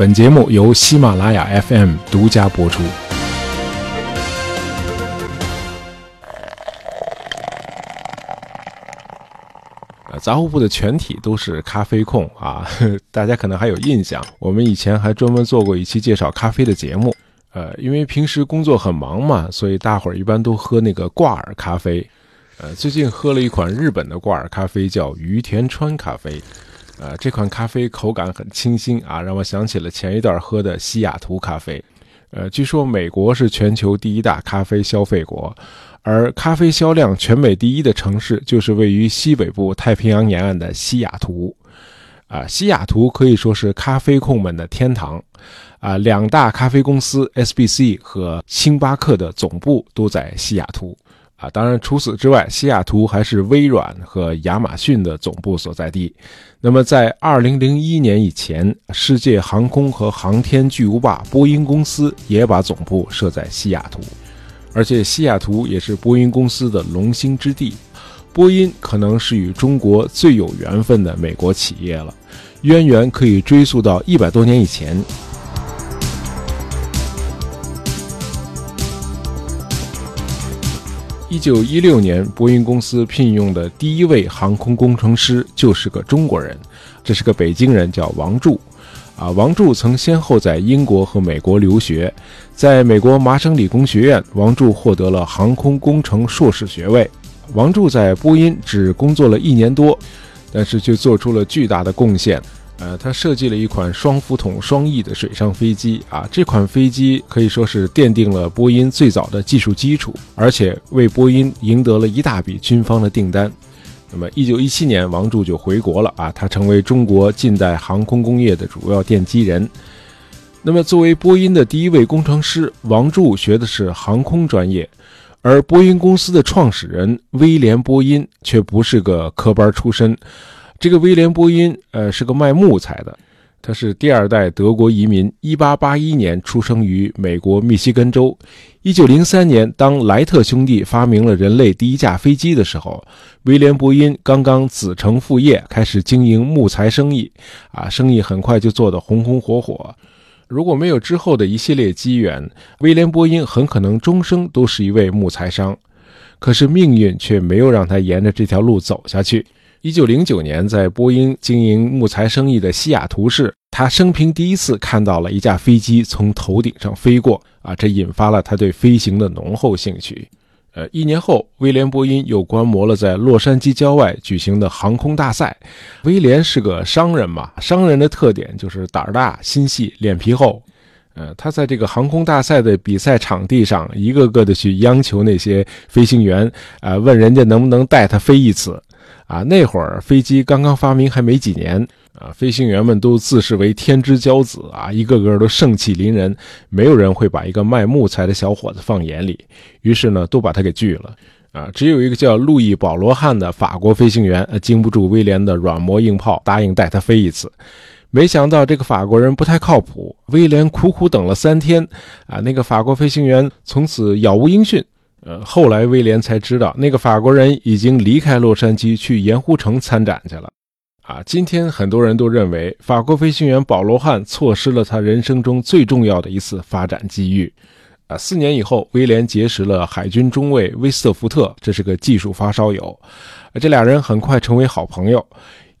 本节目由喜马拉雅 FM 独家播出。杂货铺的全体都是咖啡控啊，大家可能还有印象，我们以前还专门做过一期介绍咖啡的节目。呃，因为平时工作很忙嘛，所以大伙儿一般都喝那个挂耳咖啡。呃，最近喝了一款日本的挂耳咖啡，叫于田川咖啡。呃，这款咖啡口感很清新啊，让我想起了前一段喝的西雅图咖啡。呃，据说美国是全球第一大咖啡消费国。而咖啡销量全美第一的城市，就是位于西北部太平洋沿岸的西雅图。啊，西雅图可以说是咖啡控们的天堂。啊，两大咖啡公司 SBC 和星巴克的总部都在西雅图。啊，当然除此之外，西雅图还是微软和亚马逊的总部所在地。那么，在2001年以前，世界航空和航天巨无霸波音公司也把总部设在西雅图。而且西雅图也是波音公司的龙兴之地，波音可能是与中国最有缘分的美国企业了，渊源可以追溯到一百多年以前。一九一六年，波音公司聘用的第一位航空工程师就是个中国人，这是个北京人，叫王柱。啊，王柱曾先后在英国和美国留学，在美国麻省理工学院，王柱获得了航空工程硕士学位。王柱在波音只工作了一年多，但是却做出了巨大的贡献。呃，他设计了一款双浮筒双翼的水上飞机，啊，这款飞机可以说是奠定了波音最早的技术基础，而且为波音赢得了一大笔军方的订单。那么，一九一七年，王柱就回国了啊，他成为中国近代航空工业的主要奠基人。那么，作为波音的第一位工程师，王柱学的是航空专业，而波音公司的创始人威廉·波音却不是个科班出身。这个威廉·波音，呃，是个卖木材的。他是第二代德国移民，1881年出生于美国密西根州。1903年，当莱特兄弟发明了人类第一架飞机的时候，威廉·波音刚刚子承父业，开始经营木材生意。啊，生意很快就做得红红火火。如果没有之后的一系列机缘，威廉·波音很可能终生都是一位木材商。可是命运却没有让他沿着这条路走下去。一九零九年，在波音经营木材生意的西雅图市，他生平第一次看到了一架飞机从头顶上飞过。啊，这引发了他对飞行的浓厚兴趣。呃，一年后，威廉·波音又观摩了在洛杉矶郊外举行的航空大赛。威廉是个商人嘛，商人的特点就是胆儿大、心细、脸皮厚。呃，他在这个航空大赛的比赛场地上，一个个的去央求那些飞行员，啊，问人家能不能带他飞一次。啊，那会儿飞机刚刚发明还没几年，啊，飞行员们都自视为天之骄子啊，一个个都盛气凌人，没有人会把一个卖木材的小伙子放眼里，于是呢，都把他给拒了。啊，只有一个叫路易·保罗汉的法国飞行员，呃，经不住威廉的软磨硬泡，答应带他飞一次。没想到这个法国人不太靠谱，威廉苦苦等了三天，啊，那个法国飞行员从此杳无音讯。呃，后来威廉才知道，那个法国人已经离开洛杉矶去盐湖城参展去了。啊，今天很多人都认为法国飞行员保罗汉错失了他人生中最重要的一次发展机遇。啊，四年以后，威廉结识了海军中尉威斯特福特，这是个技术发烧友。这俩人很快成为好朋友。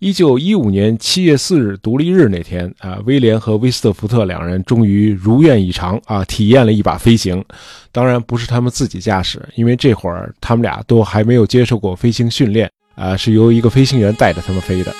一九一五年七月四日独立日那天啊，威廉和威斯特福特两人终于如愿以偿啊，体验了一把飞行。当然不是他们自己驾驶，因为这会儿他们俩都还没有接受过飞行训练啊，是由一个飞行员带着他们飞的。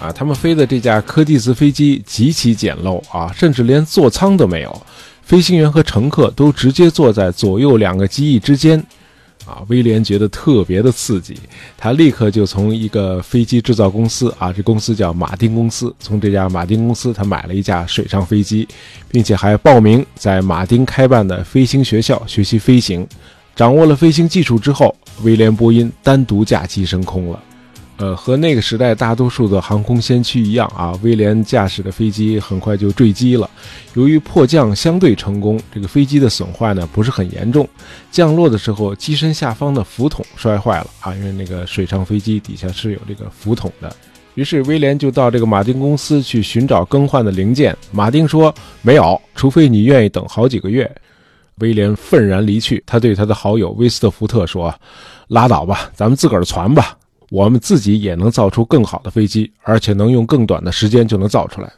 啊，他们飞的这架柯蒂斯飞机极其简陋啊，甚至连座舱都没有。飞行员和乘客都直接坐在左右两个机翼之间，啊，威廉觉得特别的刺激，他立刻就从一个飞机制造公司啊，这公司叫马丁公司，从这家马丁公司他买了一架水上飞机，并且还报名在马丁开办的飞行学校学习飞行。掌握了飞行技术之后，威廉波音单独驾机升空了。呃，和那个时代大多数的航空先驱一样啊，威廉驾驶的飞机很快就坠机了。由于迫降相对成功，这个飞机的损坏呢不是很严重。降落的时候，机身下方的浮筒摔坏了啊，因为那个水上飞机底下是有这个浮筒的。于是威廉就到这个马丁公司去寻找更换的零件。马丁说没有，除非你愿意等好几个月。威廉愤然离去。他对他的好友威斯特福特说：“拉倒吧，咱们自个儿传吧。”我们自己也能造出更好的飞机，而且能用更短的时间就能造出来。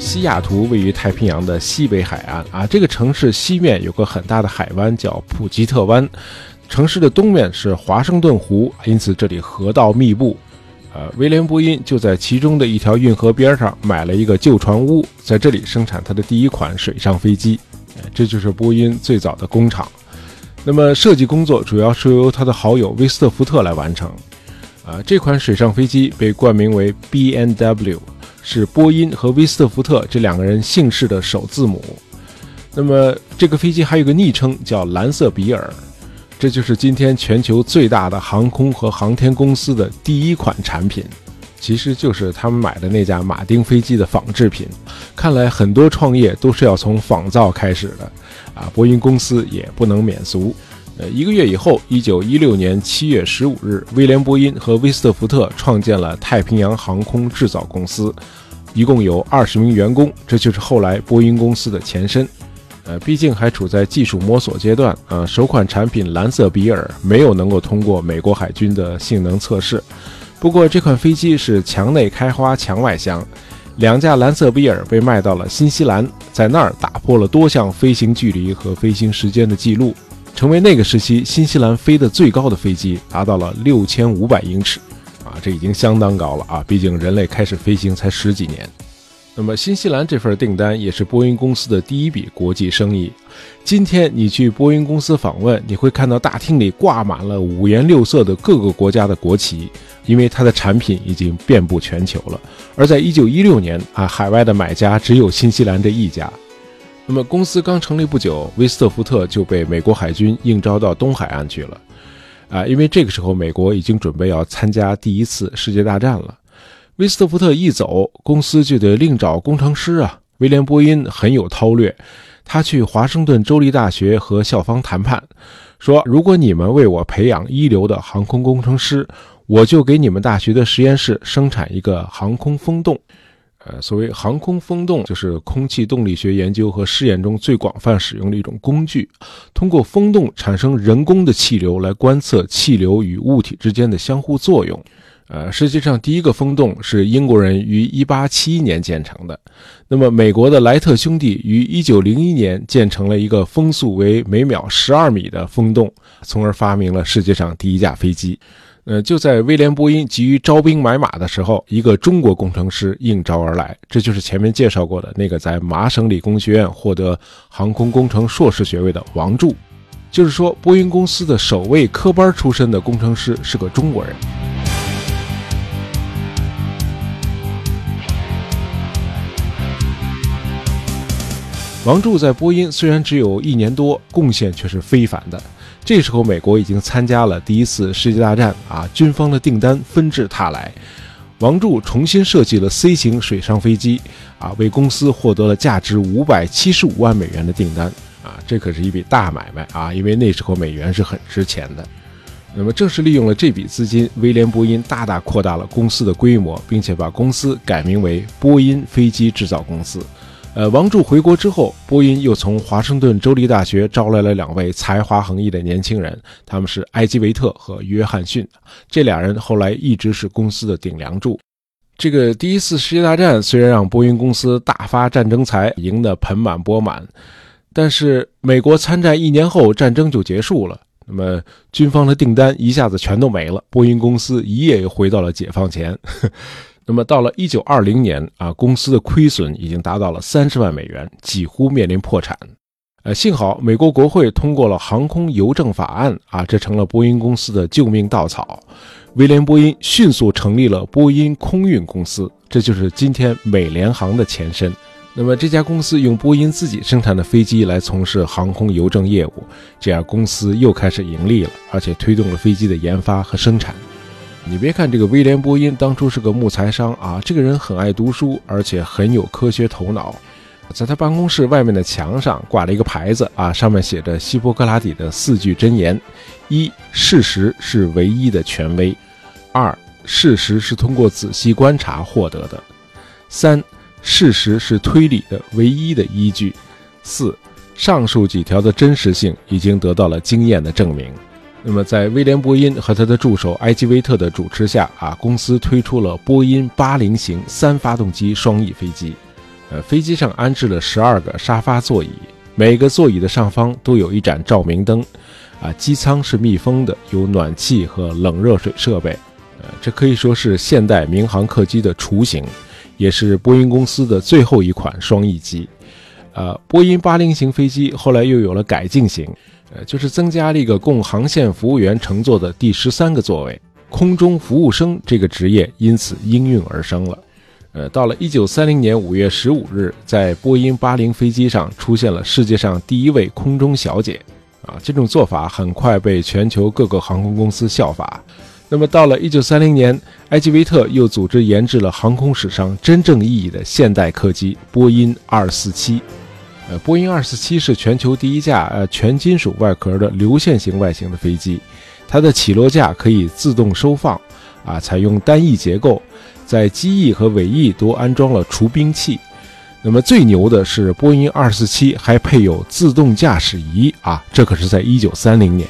西雅图位于太平洋的西北海岸啊，这个城市西面有个很大的海湾叫普吉特湾，城市的东面是华盛顿湖，因此这里河道密布。呃，威廉波音就在其中的一条运河边上买了一个旧船屋，在这里生产他的第一款水上飞机。这就是波音最早的工厂。那么设计工作主要是由他的好友威斯特福特来完成。啊，这款水上飞机被冠名为 B N W，是波音和威斯特福特这两个人姓氏的首字母。那么这个飞机还有个昵称叫“蓝色比尔”，这就是今天全球最大的航空和航天公司的第一款产品。其实就是他们买的那架马丁飞机的仿制品。看来很多创业都是要从仿造开始的，啊，波音公司也不能免俗。呃，一个月以后，一九一六年七月十五日，威廉·波音和威斯特福特创建了太平洋航空制造公司，一共有二十名员工，这就是后来波音公司的前身。呃，毕竟还处在技术摸索阶段，啊，首款产品蓝色比尔没有能够通过美国海军的性能测试。不过这款飞机是墙内开花墙外香，两架蓝色比尔被卖到了新西兰，在那儿打破了多项飞行距离和飞行时间的记录，成为那个时期新西兰飞得最高的飞机，达到了六千五百英尺，啊，这已经相当高了啊！毕竟人类开始飞行才十几年。那么新西兰这份订单也是波音公司的第一笔国际生意。今天你去波音公司访问，你会看到大厅里挂满了五颜六色的各个国家的国旗。因为它的产品已经遍布全球了，而在一九一六年啊，海外的买家只有新西兰这一家。那么公司刚成立不久，威斯特福特就被美国海军应招到东海岸去了。啊，因为这个时候美国已经准备要参加第一次世界大战了。威斯特福特一走，公司就得另找工程师啊。威廉波音很有韬略，他去华盛顿州立大学和校方谈判，说如果你们为我培养一流的航空工程师。我就给你们大学的实验室生产一个航空风洞，呃，所谓航空风洞，就是空气动力学研究和试验中最广泛使用的一种工具，通过风洞产生人工的气流来观测气流与物体之间的相互作用。呃，实际上第一个风洞是英国人于1871年建成的，那么美国的莱特兄弟于1901年建成了一个风速为每秒12米的风洞，从而发明了世界上第一架飞机。呃，就在威廉·波音急于招兵买马的时候，一个中国工程师应招而来，这就是前面介绍过的那个在麻省理工学院获得航空工程硕士学位的王柱。就是说，波音公司的首位科班出身的工程师是个中国人。王柱在波音虽然只有一年多，贡献却是非凡的。这时候，美国已经参加了第一次世界大战啊，军方的订单纷至沓来。王柱重新设计了 C 型水上飞机啊，为公司获得了价值五百七十五万美元的订单啊，这可是一笔大买卖啊，因为那时候美元是很值钱的。那么，正是利用了这笔资金，威廉波音大大扩大了公司的规模，并且把公司改名为波音飞机制造公司。呃，王柱回国之后，波音又从华盛顿州立大学招来了两位才华横溢的年轻人，他们是埃基维特和约翰逊。这俩人后来一直是公司的顶梁柱。这个第一次世界大战虽然让波音公司大发战争财，赢得盆满钵满，但是美国参战一年后，战争就结束了，那么军方的订单一下子全都没了，波音公司一夜又回到了解放前。那么到了一九二零年啊，公司的亏损已经达到了三十万美元，几乎面临破产。呃，幸好美国国会通过了航空邮政法案啊，这成了波音公司的救命稻草。威廉·波音迅速成立了波音空运公司，这就是今天美联航的前身。那么这家公司用波音自己生产的飞机来从事航空邮政业务，这样公司又开始盈利了，而且推动了飞机的研发和生产。你别看这个威廉·波音当初是个木材商啊，这个人很爱读书，而且很有科学头脑。在他办公室外面的墙上挂了一个牌子啊，上面写着希波克拉底的四句箴言：一、事实是唯一的权威；二、事实是通过仔细观察获得的；三、事实是推理的唯一的依据；四、上述几条的真实性已经得到了经验的证明。那么，在威廉·波音和他的助手埃基威特的主持下啊，公司推出了波音八零型三发动机双翼飞机。呃，飞机上安置了十二个沙发座椅，每个座椅的上方都有一盏照明灯。啊，机舱是密封的，有暖气和冷热水设备。呃，这可以说是现代民航客机的雏形，也是波音公司的最后一款双翼机。呃，波音八零型飞机后来又有了改进型。呃，就是增加了一个供航线服务员乘坐的第十三个座位，空中服务生这个职业因此应运而生了。呃，到了一九三零年五月十五日，在波音八零飞机上出现了世界上第一位空中小姐。啊，这种做法很快被全球各个航空公司效法。那么到了一九三零年，埃吉维特又组织研制了航空史上真正意义的现代客机波音二四七。呃，波音二四七是全球第一架呃全金属外壳的流线型外形的飞机，它的起落架可以自动收放，啊，采用单翼结构，在机翼和尾翼都安装了除冰器。那么最牛的是波音二四七还配有自动驾驶仪啊，这可是在一九三零年。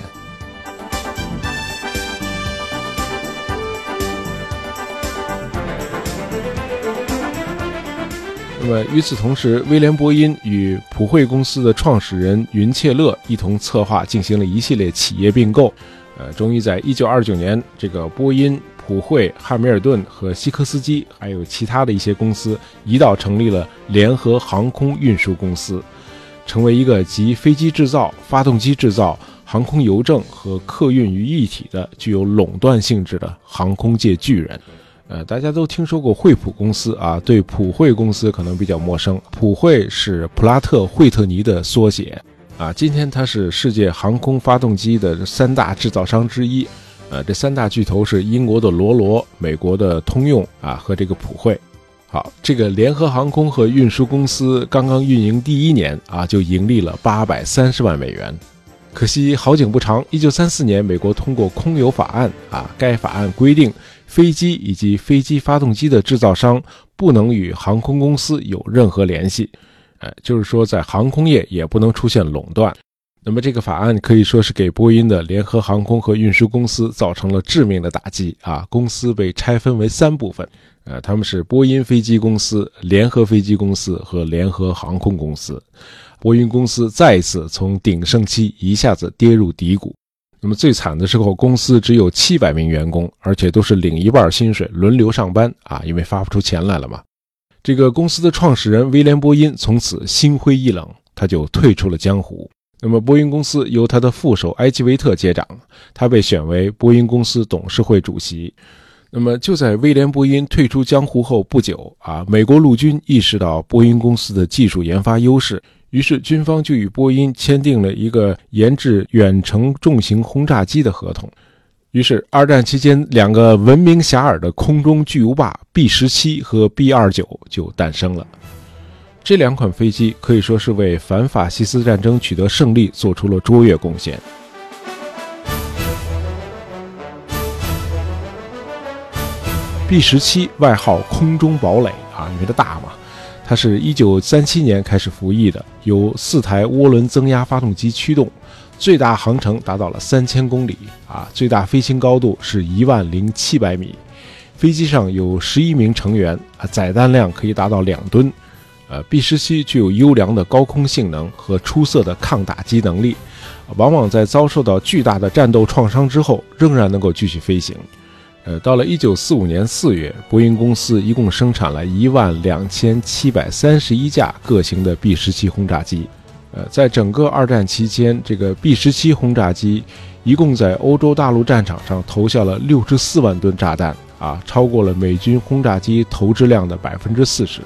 么与此同时，威廉·波音与普惠公司的创始人云切勒一同策划进行了一系列企业并购。呃，终于在1929年，这个波音、普惠、汉密尔顿和西科斯基，还有其他的一些公司，一道成立了联合航空运输公司，成为一个集飞机制造、发动机制造、航空邮政和客运于一体的、具有垄断性质的航空界巨人。呃，大家都听说过惠普公司啊，对普惠公司可能比较陌生。普惠是普拉特惠特尼的缩写啊。今天它是世界航空发动机的三大制造商之一。呃，这三大巨头是英国的罗罗、美国的通用啊和这个普惠。好，这个联合航空和运输公司刚刚运营第一年啊，就盈利了八百三十万美元。可惜好景不长，一九三四年，美国通过空邮法案啊，该法案规定。飞机以及飞机发动机的制造商不能与航空公司有任何联系，呃，就是说在航空业也不能出现垄断。那么这个法案可以说是给波音的联合航空和运输公司造成了致命的打击啊！公司被拆分为三部分，呃，他们是波音飞机公司、联合飞机公司和联合航空公司。波音公司再一次从鼎盛期一下子跌入低谷。那么最惨的时候，公司只有七百名员工，而且都是领一半薪水，轮流上班啊，因为发不出钱来了嘛。这个公司的创始人威廉·波音从此心灰意冷，他就退出了江湖。那么波音公司由他的副手埃基维特接掌，他被选为波音公司董事会主席。那么就在威廉·波音退出江湖后不久啊，美国陆军意识到波音公司的技术研发优势。于是，军方就与波音签订了一个研制远程重型轰炸机的合同。于是，二战期间两个闻名遐迩的空中巨无霸 B 十七和 B 二九就诞生了。这两款飞机可以说是为反法西斯战争取得胜利做出了卓越贡献。B 十七外号“空中堡垒”啊，因为它大嘛。它是一九三七年开始服役的，由四台涡轮增压发动机驱动，最大航程达到了三千公里啊，最大飞行高度是一万零七百米。飞机上有十一名成员啊，载弹量可以达到两吨。呃，B 十七具有优良的高空性能和出色的抗打击能力，往往在遭受到巨大的战斗创伤之后，仍然能够继续飞行。呃，到了一九四五年四月，波音公司一共生产了一万两千七百三十一架各型的 B 十七轰炸机。呃，在整个二战期间，这个 B 十七轰炸机一共在欧洲大陆战场上投下了六十四万吨炸弹，啊，超过了美军轰炸机投掷量的百分之四十。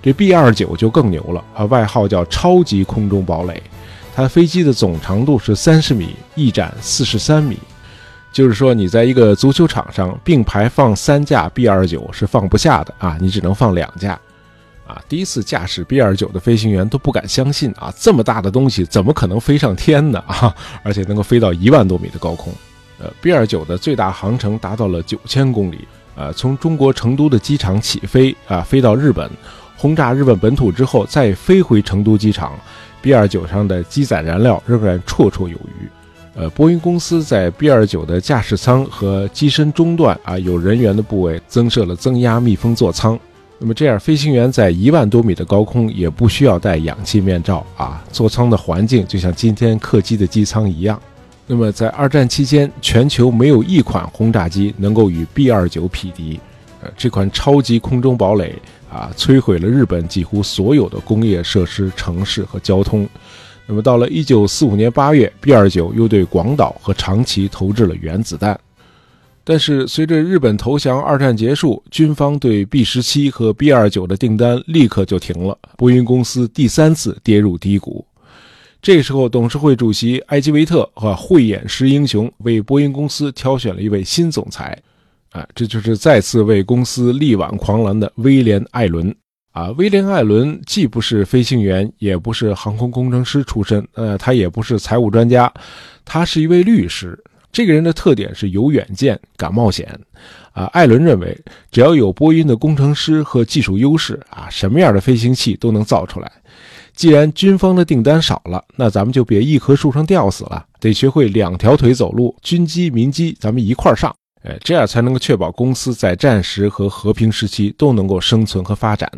这 B 二九就更牛了啊，外号叫超级空中堡垒。它飞机的总长度是三十米，翼展四十三米，就是说你在一个足球场上并排放三架 B 二九是放不下的啊，你只能放两架。啊，第一次驾驶 B 二九的飞行员都不敢相信啊，这么大的东西怎么可能飞上天呢？啊，而且能够飞到一万多米的高空。呃，B 二九的最大航程达到了九千公里。呃，从中国成都的机场起飞啊，飞到日本，轰炸日本本土之后，再飞回成都机场。B 二九上的机载燃料仍然绰绰有余。呃，波音公司在 B 二九的驾驶舱和机身中段啊，有人员的部位增设了增压密封座舱。那么这样，飞行员在一万多米的高空也不需要戴氧气面罩啊。座舱的环境就像今天客机的机舱一样。那么在二战期间，全球没有一款轰炸机能够与 B 二九匹敌。呃，这款超级空中堡垒啊，摧毁了日本几乎所有的工业设施、城市和交通。那么到了一九四五年八月，B 二九又对广岛和长崎投掷了原子弹。但是，随着日本投降，二战结束，军方对 B 十七和 B 二九的订单立刻就停了。波音公司第三次跌入低谷。这时候，董事会主席埃基维特和慧眼识英雄为波音公司挑选了一位新总裁。啊，这就是再次为公司力挽狂澜的威廉·艾伦。啊，威廉·艾伦既不是飞行员，也不是航空工程师出身，呃，他也不是财务专家，他是一位律师。这个人的特点是有远见、敢冒险，啊，艾伦认为只要有波音的工程师和技术优势，啊，什么样的飞行器都能造出来。既然军方的订单少了，那咱们就别一棵树上吊死了，得学会两条腿走路，军机、民机，咱们一块上，哎，这样才能够确保公司在战时和和平时期都能够生存和发展。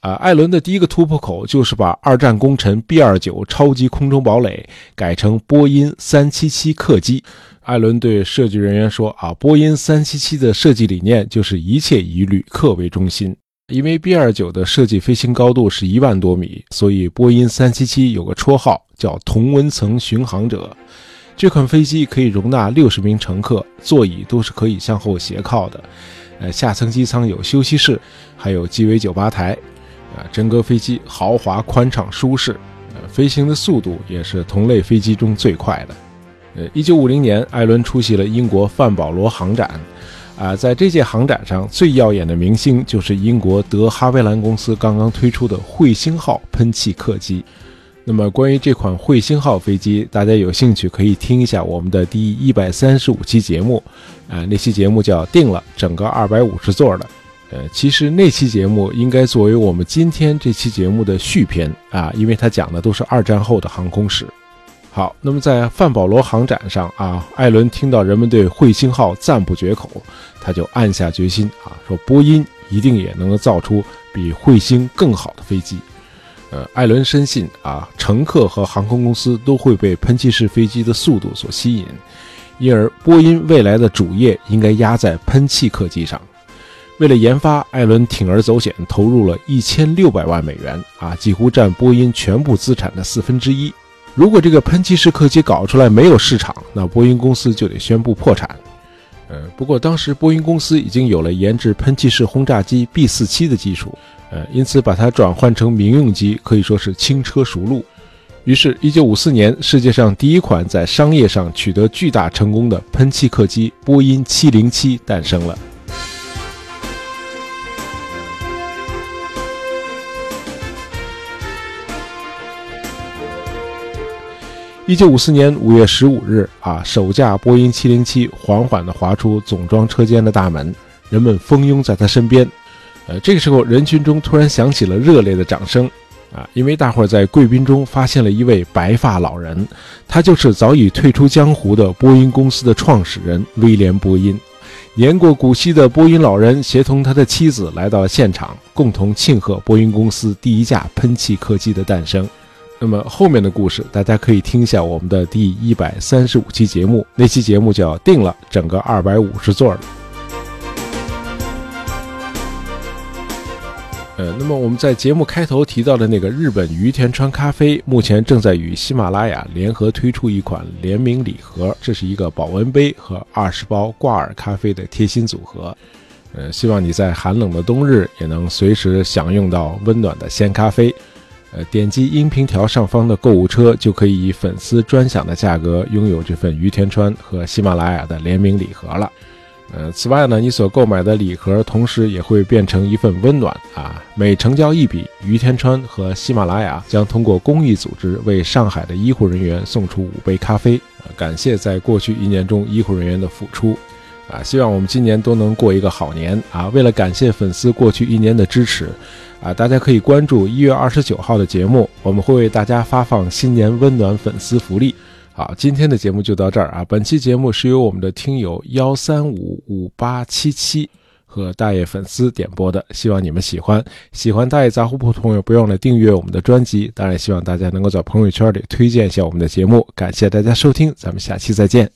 啊，艾伦的第一个突破口就是把二战功臣 B-29 超级空中堡垒改成波音377客机。艾伦对设计人员说：“啊，波音377的设计理念就是一切以旅客为中心。因为 B-29 的设计飞行高度是一万多米，所以波音377有个绰号叫‘同温层巡航者’。这款飞机可以容纳六十名乘客，座椅都是可以向后斜靠的。呃，下层机舱有休息室，还有鸡尾酒吧台。”啊，整个飞机豪华、宽敞、舒适，呃，飞行的速度也是同类飞机中最快的。呃，一九五零年，艾伦出席了英国范保罗航展，啊，在这届航展上最耀眼的明星就是英国德哈维兰公司刚刚推出的彗星号喷气客机。那么，关于这款彗星号飞机，大家有兴趣可以听一下我们的第一百三十五期节目，啊，那期节目叫“定了整个二百五十座的”。呃，其实那期节目应该作为我们今天这期节目的续篇啊，因为它讲的都是二战后的航空史。好，那么在范保罗航展上啊，艾伦听到人们对彗星号赞不绝口，他就暗下决心啊，说波音一定也能够造出比彗星更好的飞机。呃，艾伦深信啊，乘客和航空公司都会被喷气式飞机的速度所吸引，因而波音未来的主业应该压在喷气客机上。为了研发，艾伦铤而走险，投入了一千六百万美元，啊，几乎占波音全部资产的四分之一。如果这个喷气式客机搞出来没有市场，那波音公司就得宣布破产。呃，不过当时波音公司已经有了研制喷气式轰炸机 B 四七的技术，呃，因此把它转换成民用机可以说是轻车熟路。于是，一九五四年，世界上第一款在商业上取得巨大成功的喷气客机波音七零七诞生了。一九五四年五月十五日，啊，首架波音七零七缓缓地滑出总装车间的大门，人们蜂拥在他身边。呃，这个时候，人群中突然响起了热烈的掌声，啊，因为大伙儿在贵宾中发现了一位白发老人，他就是早已退出江湖的波音公司的创始人威廉·波音。年过古稀的波音老人协同他的妻子来到现场，共同庆贺波音公司第一架喷气客机的诞生。那么后面的故事，大家可以听一下我们的第一百三十五期节目，那期节目叫“定了整个二百五十座的”。呃，那么我们在节目开头提到的那个日本于田川咖啡，目前正在与喜马拉雅联合推出一款联名礼盒，这是一个保温杯和二十包挂耳咖啡的贴心组合。呃，希望你在寒冷的冬日也能随时享用到温暖的鲜咖啡。呃，点击音频条上方的购物车，就可以以粉丝专享的价格拥有这份于田川和喜马拉雅的联名礼盒了。呃，此外呢，你所购买的礼盒同时也会变成一份温暖啊！每成交一笔，于天川和喜马拉雅将通过公益组织为上海的医护人员送出五杯咖啡，感谢在过去一年中医护人员的付出。啊，希望我们今年都能过一个好年啊！为了感谢粉丝过去一年的支持，啊，大家可以关注一月二十九号的节目，我们会为大家发放新年温暖粉丝福利。好，今天的节目就到这儿啊！本期节目是由我们的听友幺三五五八七七和大爷粉丝点播的，希望你们喜欢。喜欢大爷杂货铺的朋友，不要忘了订阅我们的专辑。当然，希望大家能够在朋友圈里推荐一下我们的节目。感谢大家收听，咱们下期再见。